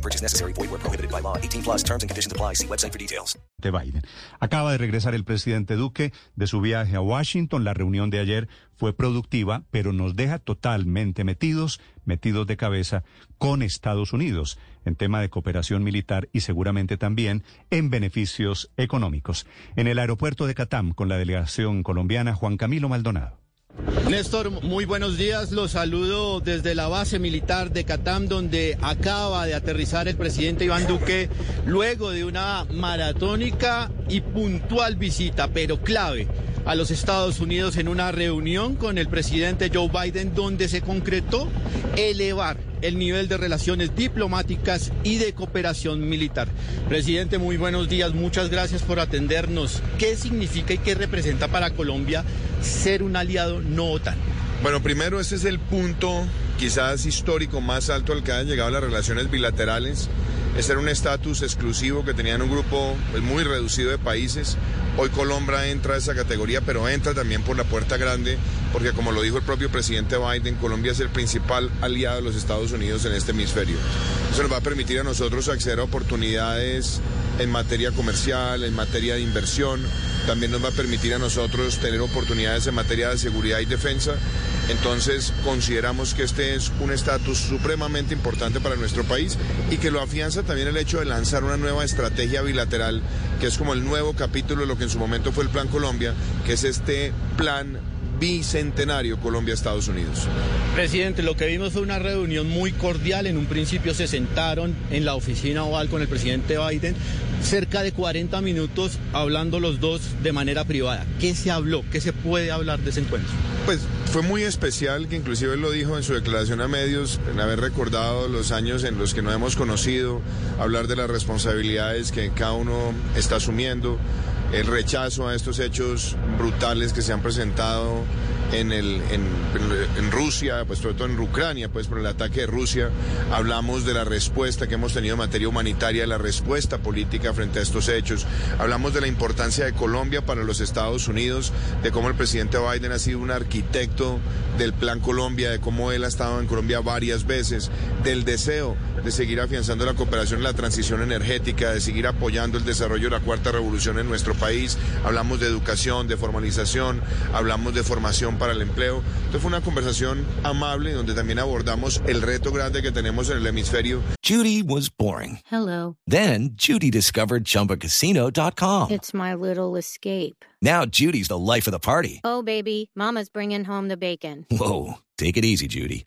No purchase necessary. Void where prohibited by law. 18 plus terms and conditions apply. See website for details. de Biden. Acaba de regresar el presidente Duque de su viaje a Washington. La reunión de ayer fue productiva, pero nos deja totalmente metidos, metidos de cabeza con Estados Unidos en tema de cooperación militar y seguramente también en beneficios económicos. En el aeropuerto de Catam, con la delegación colombiana Juan Camilo Maldonado. Néstor, muy buenos días. Los saludo desde la base militar de Catam, donde acaba de aterrizar el presidente Iván Duque luego de una maratónica y puntual visita, pero clave, a los Estados Unidos en una reunión con el presidente Joe Biden, donde se concretó elevar el nivel de relaciones diplomáticas y de cooperación militar. Presidente, muy buenos días, muchas gracias por atendernos. ¿Qué significa y qué representa para Colombia ser un aliado no OTAN? Bueno, primero ese es el punto quizás histórico más alto al que han llegado las relaciones bilaterales. Ese era un estatus exclusivo que tenían un grupo pues, muy reducido de países. Hoy Colombia entra a esa categoría, pero entra también por la puerta grande, porque como lo dijo el propio presidente Biden, Colombia es el principal aliado de los Estados Unidos en este hemisferio. Eso nos va a permitir a nosotros acceder a oportunidades en materia comercial, en materia de inversión. También nos va a permitir a nosotros tener oportunidades en materia de seguridad y defensa. Entonces consideramos que este es un estatus supremamente importante para nuestro país y que lo afianza también el hecho de lanzar una nueva estrategia bilateral, que es como el nuevo capítulo de lo que en su momento fue el Plan Colombia, que es este plan bicentenario Colombia-Estados Unidos. Presidente, lo que vimos fue una reunión muy cordial. En un principio se sentaron en la oficina oval con el presidente Biden, cerca de 40 minutos hablando los dos de manera privada. ¿Qué se habló? ¿Qué se puede hablar de ese encuentro? Pues fue muy especial, que inclusive él lo dijo en su declaración a medios, en haber recordado los años en los que nos hemos conocido, hablar de las responsabilidades que cada uno está asumiendo, el rechazo a estos hechos brutales que se han presentado en, el, en, Rusia, pues sobre todo en Ucrania, pues por el ataque de Rusia. Hablamos de la respuesta que hemos tenido en materia humanitaria, la respuesta política frente a estos hechos. Hablamos de la importancia de Colombia para los Estados Unidos, de cómo el presidente Biden ha sido un arquitecto del Plan Colombia, de cómo él ha estado en Colombia varias veces, del deseo de seguir afianzando la cooperación en la transición energética, de seguir apoyando el desarrollo de la cuarta revolución en nuestro país. Hablamos de educación, de formalización, hablamos de formación para el empleo. Entonces fue una conversación amable donde también abordamos el reto grande que tenemos en el hemisferio. Judy was boring. Hello. Then Judy discovered ChumbaCasino.com. It's my little escape. Now Judy's the life of the party. Oh, baby, Mama's bringing home the bacon. Whoa, take it easy, Judy.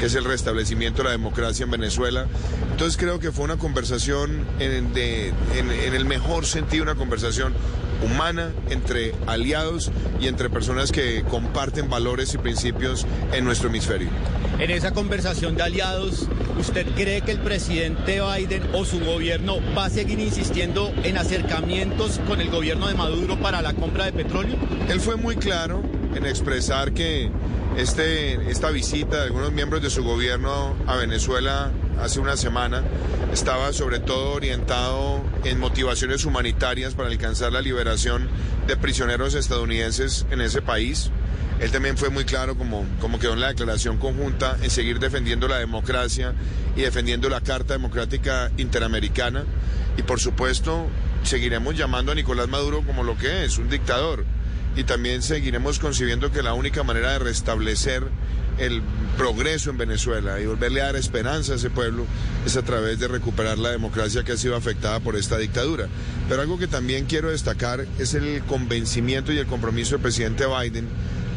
Que es el restablecimiento de la democracia en Venezuela. Entonces creo que fue una conversación en, de, en, en el mejor sentido, una conversación humana entre aliados y entre personas que comparten valores y principios en nuestro hemisferio. En esa conversación de aliados, ¿usted cree que el presidente Biden o su gobierno va a seguir insistiendo en acercamientos con el gobierno de Maduro para la compra de petróleo? Él fue muy claro en expresar que este, esta visita de algunos miembros de su gobierno a Venezuela hace una semana estaba sobre todo orientado en motivaciones humanitarias para alcanzar la liberación de prisioneros estadounidenses en ese país. Él también fue muy claro, como, como quedó en la declaración conjunta, en seguir defendiendo la democracia y defendiendo la Carta Democrática Interamericana. Y por supuesto, seguiremos llamando a Nicolás Maduro como lo que es, un dictador y también seguiremos concibiendo que la única manera de restablecer el progreso en Venezuela y volverle a dar esperanza a ese pueblo es a través de recuperar la democracia que ha sido afectada por esta dictadura. Pero algo que también quiero destacar es el convencimiento y el compromiso del presidente Biden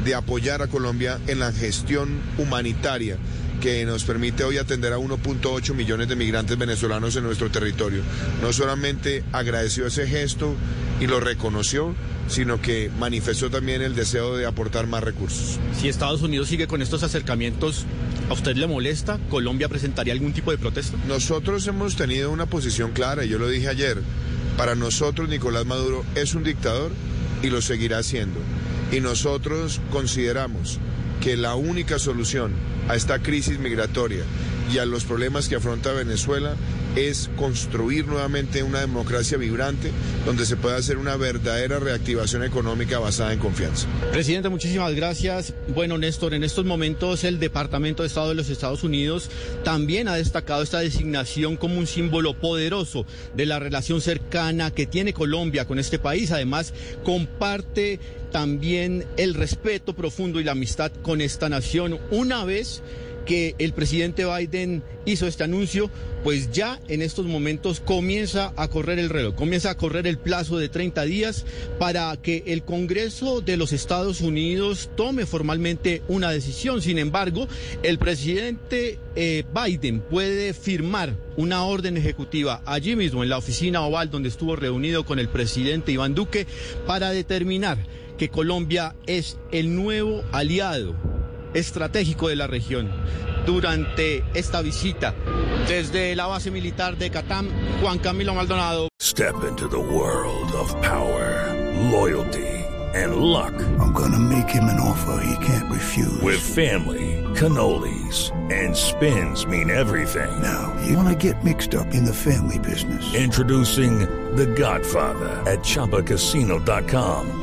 de apoyar a Colombia en la gestión humanitaria que nos permite hoy atender a 1.8 millones de migrantes venezolanos en nuestro territorio. No solamente agradeció ese gesto y lo reconoció, sino que manifestó también el deseo de aportar más recursos. Si Estados Unidos sigue con estos acercamientos, ¿a usted le molesta? ¿Colombia presentaría algún tipo de protesta? Nosotros hemos tenido una posición clara, yo lo dije ayer, para nosotros Nicolás Maduro es un dictador y lo seguirá siendo. Y nosotros consideramos que la única solución a esta crisis migratoria y a los problemas que afronta Venezuela es construir nuevamente una democracia vibrante donde se pueda hacer una verdadera reactivación económica basada en confianza. Presidente, muchísimas gracias. Bueno, Néstor, en estos momentos el Departamento de Estado de los Estados Unidos también ha destacado esta designación como un símbolo poderoso de la relación cercana que tiene Colombia con este país. Además, comparte también el respeto profundo y la amistad con esta nación una vez que el presidente Biden hizo este anuncio, pues ya en estos momentos comienza a correr el reloj, comienza a correr el plazo de 30 días para que el Congreso de los Estados Unidos tome formalmente una decisión. Sin embargo, el presidente eh, Biden puede firmar una orden ejecutiva allí mismo en la oficina oval donde estuvo reunido con el presidente Iván Duque para determinar que Colombia es el nuevo aliado estratégico de la región durante esta visita. Desde la base militar de Catam, Juan Camilo Maldonado. Step into the world of power, loyalty, and luck. I'm gonna make him an offer he can't refuse. With family, cannolis, and spins mean everything. Now, you wanna get mixed up in the family business. Introducing The Godfather at ChumbaCasino.com.